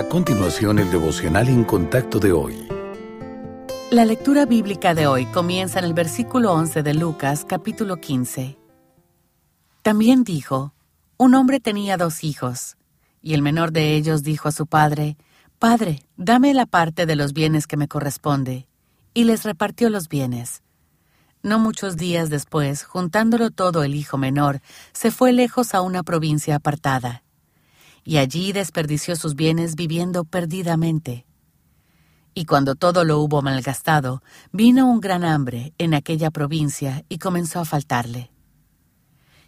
A continuación, el devocional en contacto de hoy. La lectura bíblica de hoy comienza en el versículo 11 de Lucas, capítulo 15. También dijo, un hombre tenía dos hijos, y el menor de ellos dijo a su padre, Padre, dame la parte de los bienes que me corresponde, y les repartió los bienes. No muchos días después, juntándolo todo el hijo menor, se fue lejos a una provincia apartada y allí desperdició sus bienes viviendo perdidamente. Y cuando todo lo hubo malgastado, vino un gran hambre en aquella provincia y comenzó a faltarle.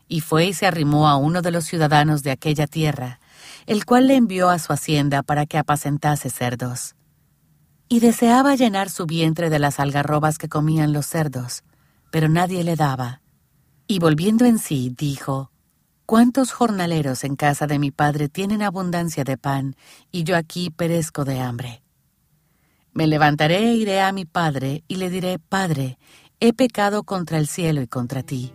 Y fue y se arrimó a uno de los ciudadanos de aquella tierra, el cual le envió a su hacienda para que apacentase cerdos. Y deseaba llenar su vientre de las algarrobas que comían los cerdos, pero nadie le daba. Y volviendo en sí, dijo, ¿Cuántos jornaleros en casa de mi padre tienen abundancia de pan y yo aquí perezco de hambre? Me levantaré e iré a mi padre y le diré, Padre, he pecado contra el cielo y contra ti.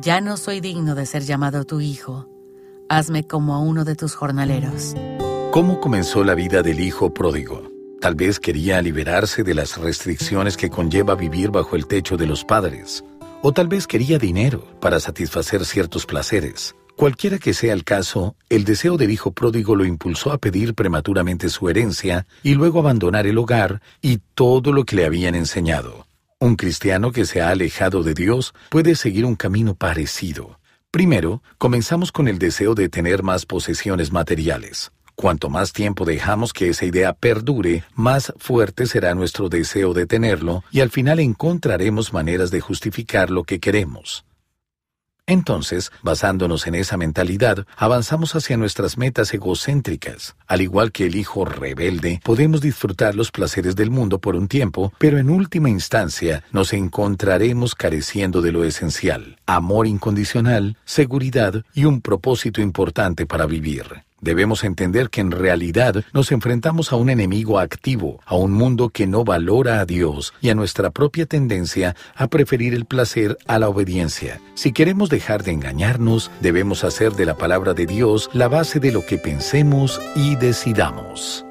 Ya no soy digno de ser llamado tu hijo. Hazme como a uno de tus jornaleros. ¿Cómo comenzó la vida del hijo pródigo? Tal vez quería liberarse de las restricciones que conlleva vivir bajo el techo de los padres. O tal vez quería dinero para satisfacer ciertos placeres. Cualquiera que sea el caso, el deseo del hijo pródigo lo impulsó a pedir prematuramente su herencia y luego abandonar el hogar y todo lo que le habían enseñado. Un cristiano que se ha alejado de Dios puede seguir un camino parecido. Primero, comenzamos con el deseo de tener más posesiones materiales. Cuanto más tiempo dejamos que esa idea perdure, más fuerte será nuestro deseo de tenerlo y al final encontraremos maneras de justificar lo que queremos. Entonces, basándonos en esa mentalidad, avanzamos hacia nuestras metas egocéntricas. Al igual que el hijo rebelde, podemos disfrutar los placeres del mundo por un tiempo, pero en última instancia nos encontraremos careciendo de lo esencial, amor incondicional, seguridad y un propósito importante para vivir. Debemos entender que en realidad nos enfrentamos a un enemigo activo, a un mundo que no valora a Dios y a nuestra propia tendencia a preferir el placer a la obediencia. Si queremos dejar de engañarnos, debemos hacer de la palabra de Dios la base de lo que pensemos y decidamos.